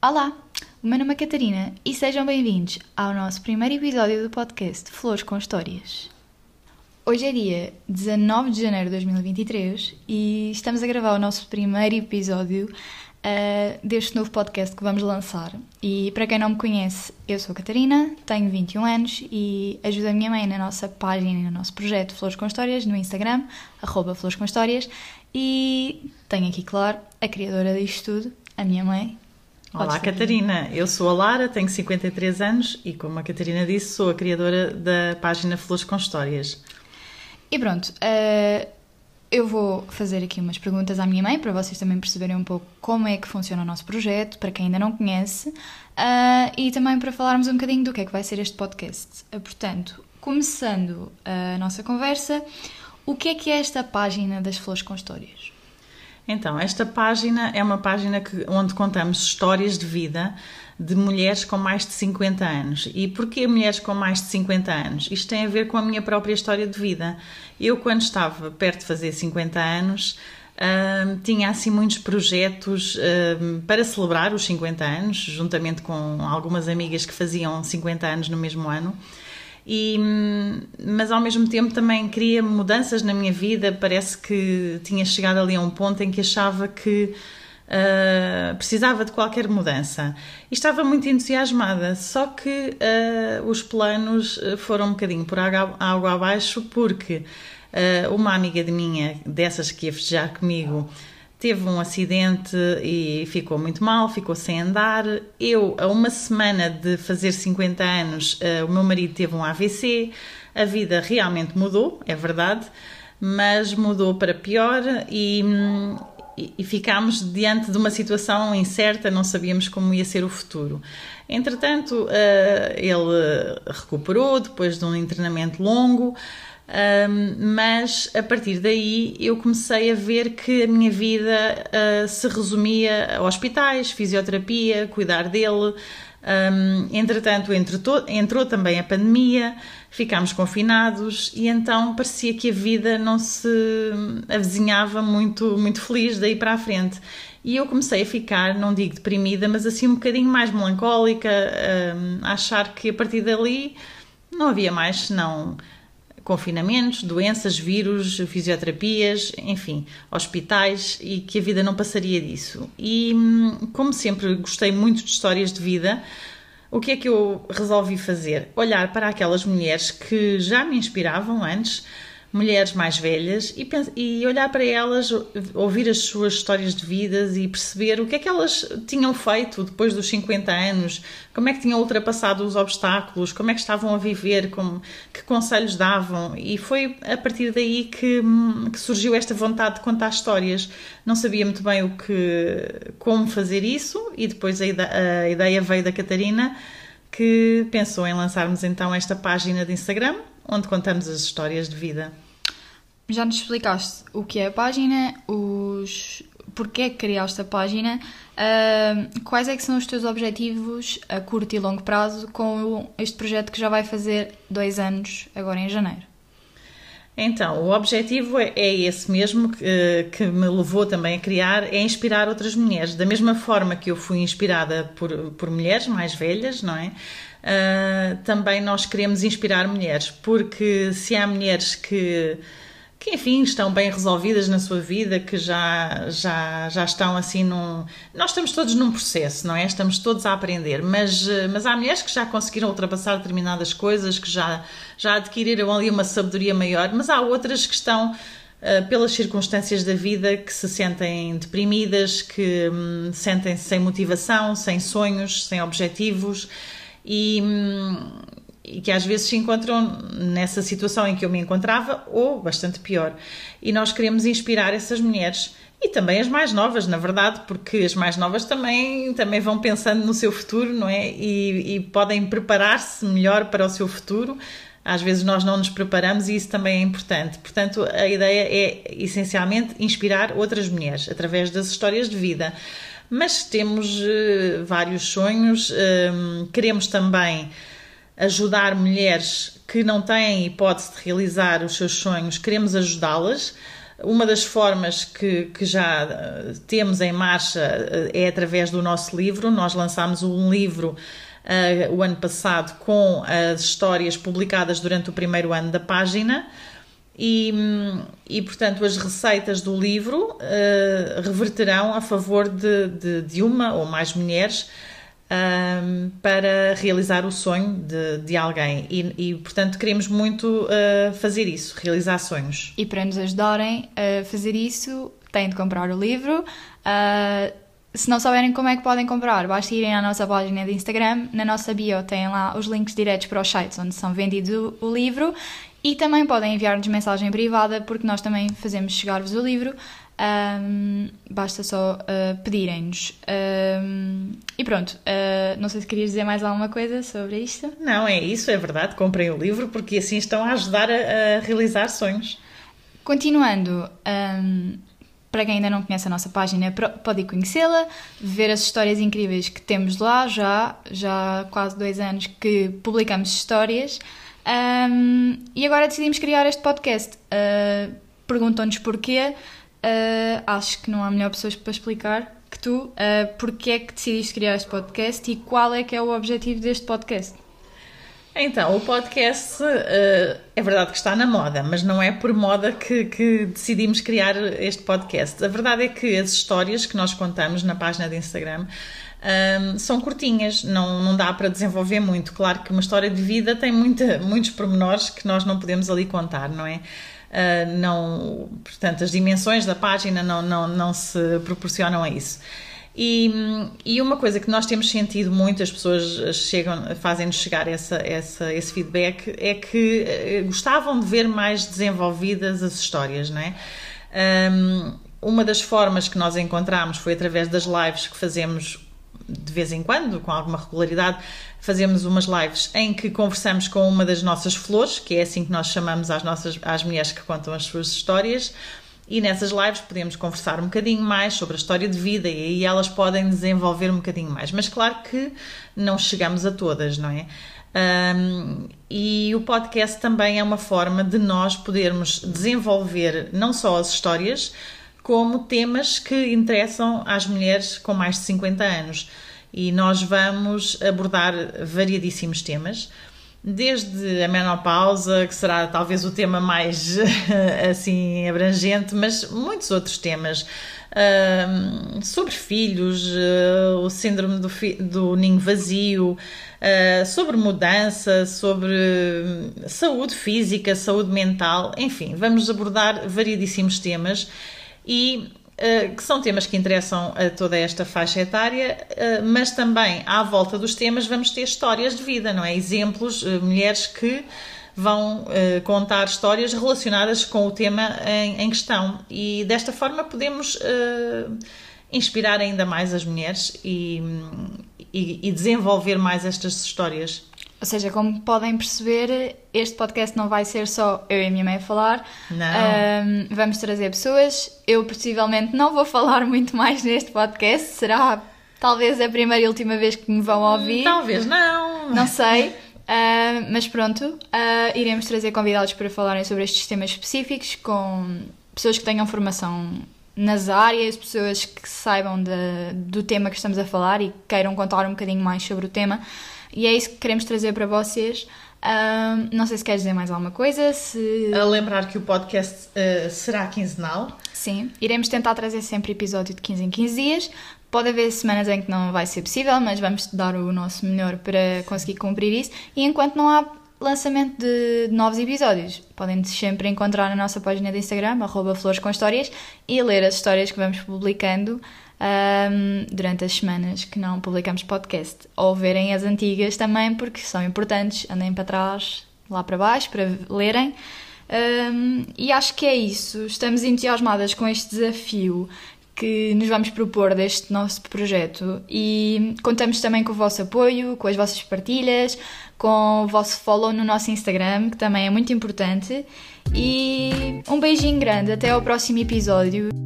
Olá, o meu nome é Catarina e sejam bem-vindos ao nosso primeiro episódio do podcast Flores com Histórias. Hoje é dia 19 de janeiro de 2023 e estamos a gravar o nosso primeiro episódio uh, deste novo podcast que vamos lançar. E para quem não me conhece, eu sou a Catarina, tenho 21 anos e ajudo a minha mãe na nossa página e no nosso projeto Flores com Histórias no Instagram, arroba Flores com Histórias. E tenho aqui, claro, a criadora disto tudo, a minha mãe. Olá, Catarina. Eu sou a Lara, tenho 53 anos e, como a Catarina disse, sou a criadora da página Flores com Histórias. E pronto, uh, eu vou fazer aqui umas perguntas à minha mãe para vocês também perceberem um pouco como é que funciona o nosso projeto, para quem ainda não conhece, uh, e também para falarmos um bocadinho do que é que vai ser este podcast. Uh, portanto, começando a nossa conversa, o que é que é esta página das Flores com Histórias? Então, esta página é uma página que, onde contamos histórias de vida de mulheres com mais de 50 anos. E porquê mulheres com mais de 50 anos? Isto tem a ver com a minha própria história de vida. Eu, quando estava perto de fazer 50 anos, Uh, tinha assim muitos projetos uh, para celebrar os 50 anos, juntamente com algumas amigas que faziam 50 anos no mesmo ano. E, mas ao mesmo tempo também queria mudanças na minha vida. Parece que tinha chegado ali a um ponto em que achava que uh, precisava de qualquer mudança. E estava muito entusiasmada, só que uh, os planos foram um bocadinho por água, água abaixo, porque uh, uma amiga de minha, dessas que ia festejar comigo, teve um acidente e ficou muito mal, ficou sem andar. Eu, a uma semana de fazer 50 anos, o meu marido teve um AVC. A vida realmente mudou, é verdade, mas mudou para pior e, e, ficámos diante de uma situação incerta, não sabíamos como ia ser o futuro. Entretanto, uh, ele recuperou depois de um internamento longo. Um, mas a partir daí eu comecei a ver que a minha vida uh, se resumia a hospitais, fisioterapia, cuidar dele. Um, entretanto, entrou, também a pandemia, ficámos confinados e então parecia que a vida não se avizinhava muito, muito feliz daí para a frente. E eu comecei a ficar, não digo deprimida, mas assim um bocadinho mais melancólica, um, a achar que a partir dali não havia mais senão confinamentos, doenças, vírus, fisioterapias, enfim, hospitais e que a vida não passaria disso. E hum, como sempre gostei muito de histórias de vida, o que é que eu resolvi fazer? Olhar para aquelas mulheres que já me inspiravam antes mulheres mais velhas e, e, olhar para elas, ouvir as suas histórias de vidas e perceber o que é que elas tinham feito depois dos 50 anos, como é que tinham ultrapassado os obstáculos, como é que estavam a viver, como, que conselhos davam. E foi a partir daí que, que surgiu esta vontade de contar histórias. Não sabia muito bem o que, como fazer isso e depois a a ideia veio da Catarina que pensou em lançarmos então esta página de Instagram onde contamos as histórias de vida. Já nos explicaste o que é a página, os porquê que criaste a página, uh, quais é que são os teus objetivos a curto e longo prazo com este projeto que já vai fazer dois anos agora em janeiro? Então, o objetivo é, é esse mesmo que, que, me levou também a criar, é inspirar outras mulheres. Da mesma forma que eu fui inspirada por, por mulheres mais velhas, não é? Uh, também nós queremos inspirar mulheres, porque se há mulheres que que enfim estão bem resolvidas na sua vida, que já, já, já estão assim num. Nós estamos todos num processo, não é? Estamos todos a aprender, mas, mas há mulheres que já conseguiram ultrapassar determinadas coisas, que já, já adquiriram ali uma sabedoria maior, mas há outras que estão. Uh, pelas circunstâncias da vida que se sentem deprimidas, que um, sentem-se sem motivação, sem sonhos, sem objetivos e, hum, e que às vezes se encontram nessa situação em que eu me encontrava ou bastante pior. E nós queremos inspirar essas mulheres e também as mais novas, na verdade, porque as mais novas também, também vão pensando no seu futuro, não é? E, e podem preparar-se melhor para o seu futuro. Às vezes nós não nos preparamos e isso também é importante. Portanto, a ideia é essencialmente inspirar outras mulheres através das histórias de vida. Mas temos uh, vários sonhos, um, queremos também ajudar mulheres que não têm hipótese de realizar os seus sonhos, queremos ajudá-las. Uma das formas que, que já temos em marcha é através do nosso livro. Nós lançámos um livro uh, o ano passado com as histórias publicadas durante o primeiro ano da página. E, e portanto, as receitas do livro uh, reverterão a favor de, de, de, uma ou mais mulheres um, para realizar o sonho de, de alguém. E, e, portanto, queremos muito uh, fazer isso, realizar sonhos. E para nos ajudarem a fazer isso, têm de comprar o livro. Uh, se não souberem como é que podem comprar, basta irem à nossa página de Instagram. Na nossa bio têm lá os links diretos para os sites onde são vendidos o, o livro e também podem enviar-nos mensagem privada porque nós também fazemos chegar-vos o livro. Um, basta só uh, pedirem-nos. Um, e pronto, uh, não sei se querias dizer mais alguma coisa sobre isto. Não, é isso, é verdade. Comprem o livro porque assim estão a ajudar a, a realizar sonhos. Continuando, um, para quem ainda não conhece a nossa página, pode conhecê-la, ver as histórias incríveis que temos lá, já, já há quase dois anos que publicamos histórias. Um, e agora decidimos criar este podcast. Uh, Perguntam-nos porquê. Uh, acho que não há melhor pessoas para explicar que tu. Uh, porquê é que decidiste criar este podcast e qual é que é o objetivo deste podcast? Então, o podcast uh, é verdade que está na moda, mas não é por moda que, que, decidimos criar este podcast. A verdade é que as histórias que nós contamos na página de Instagram um, são curtinhas, não, não dá para desenvolver muito. Claro que uma história de vida tem muita, muitos pormenores que nós não podemos ali contar, não é? Uh, não, portanto, as dimensões da página não, não, não se proporcionam a isso. E, e uma coisa que nós temos sentido muito, as pessoas chegam, fazem-nos chegar essa, essa, esse feedback, é que eh, gostavam de ver mais desenvolvidas as histórias, não é? Um, uma das formas que nós encontramos foi através das lives que fazemos de vez em quando, com alguma regularidade, fazemos umas lives em que conversamos com uma das nossas flores, que é assim que nós chamamos às, nossas, às mulheres que contam as suas histórias, e nessas lives podemos conversar um bocadinho mais sobre a história de vida e aí elas podem desenvolver um bocadinho mais. Mas claro que não chegamos a todas, não é? Um, e o podcast também é uma forma de nós podermos desenvolver não só as histórias, como temas que interessam às mulheres com mais de 50 anos. E nós vamos abordar variadíssimos temas desde a menopausa, que será talvez o tema mais assim abrangente, mas muitos outros temas. Uh, sobre filhos, uh, o síndrome do, do ninho vazio, uh, sobre mudança, sobre saúde física, saúde mental, enfim, vamos abordar variedíssimos temas e eh, que são temas que interessam a toda esta faixa etária, eh, mas também à volta dos temas vamos ter histórias de vida, não é? Exemplos, eh, mulheres que vão contar histórias relacionadas com o tema em, em questão e desta forma podemos inspirar ainda mais as mulheres e, e, e desenvolver mais estas histórias. Ou seja, como podem perceber, este podcast não vai ser só eu e a minha mãe a falar. Não. Um, vamos trazer pessoas. Eu possivelmente não vou falar muito mais neste podcast. Será talvez a primeira e última vez que me vão ouvir. Talvez não. Não sei. Uh, mas pronto, uh, iremos trazer convidados para falarem sobre estes temas específicos com pessoas que tenham formação nas áreas, pessoas que saibam de, do tema que estamos a falar e queiram contar um bocadinho mais sobre o tema. E é isso que queremos trazer para vocês. Um, não sei se queres dizer mais alguma coisa. Se... A lembrar que o podcast uh, será quinzenal. Sim, iremos tentar trazer sempre episódio de 15 em 15 dias. Pode haver semanas em que não vai ser possível, mas vamos dar o nosso melhor para conseguir cumprir isso. E enquanto não há lançamento de novos episódios, podem sempre encontrar na nossa página de Instagram, arroba Flores com Histórias, e ler as histórias que vamos publicando um, durante as semanas que não publicamos podcast. Ou verem as antigas também, porque são importantes, andem para trás, lá para baixo, para lerem. Um, e acho que é isso. Estamos entusiasmadas com este desafio que nos vamos propor deste nosso projeto e contamos também com o vosso apoio, com as vossas partilhas, com o vosso follow no nosso Instagram, que também é muito importante. E um beijinho grande, até ao próximo episódio.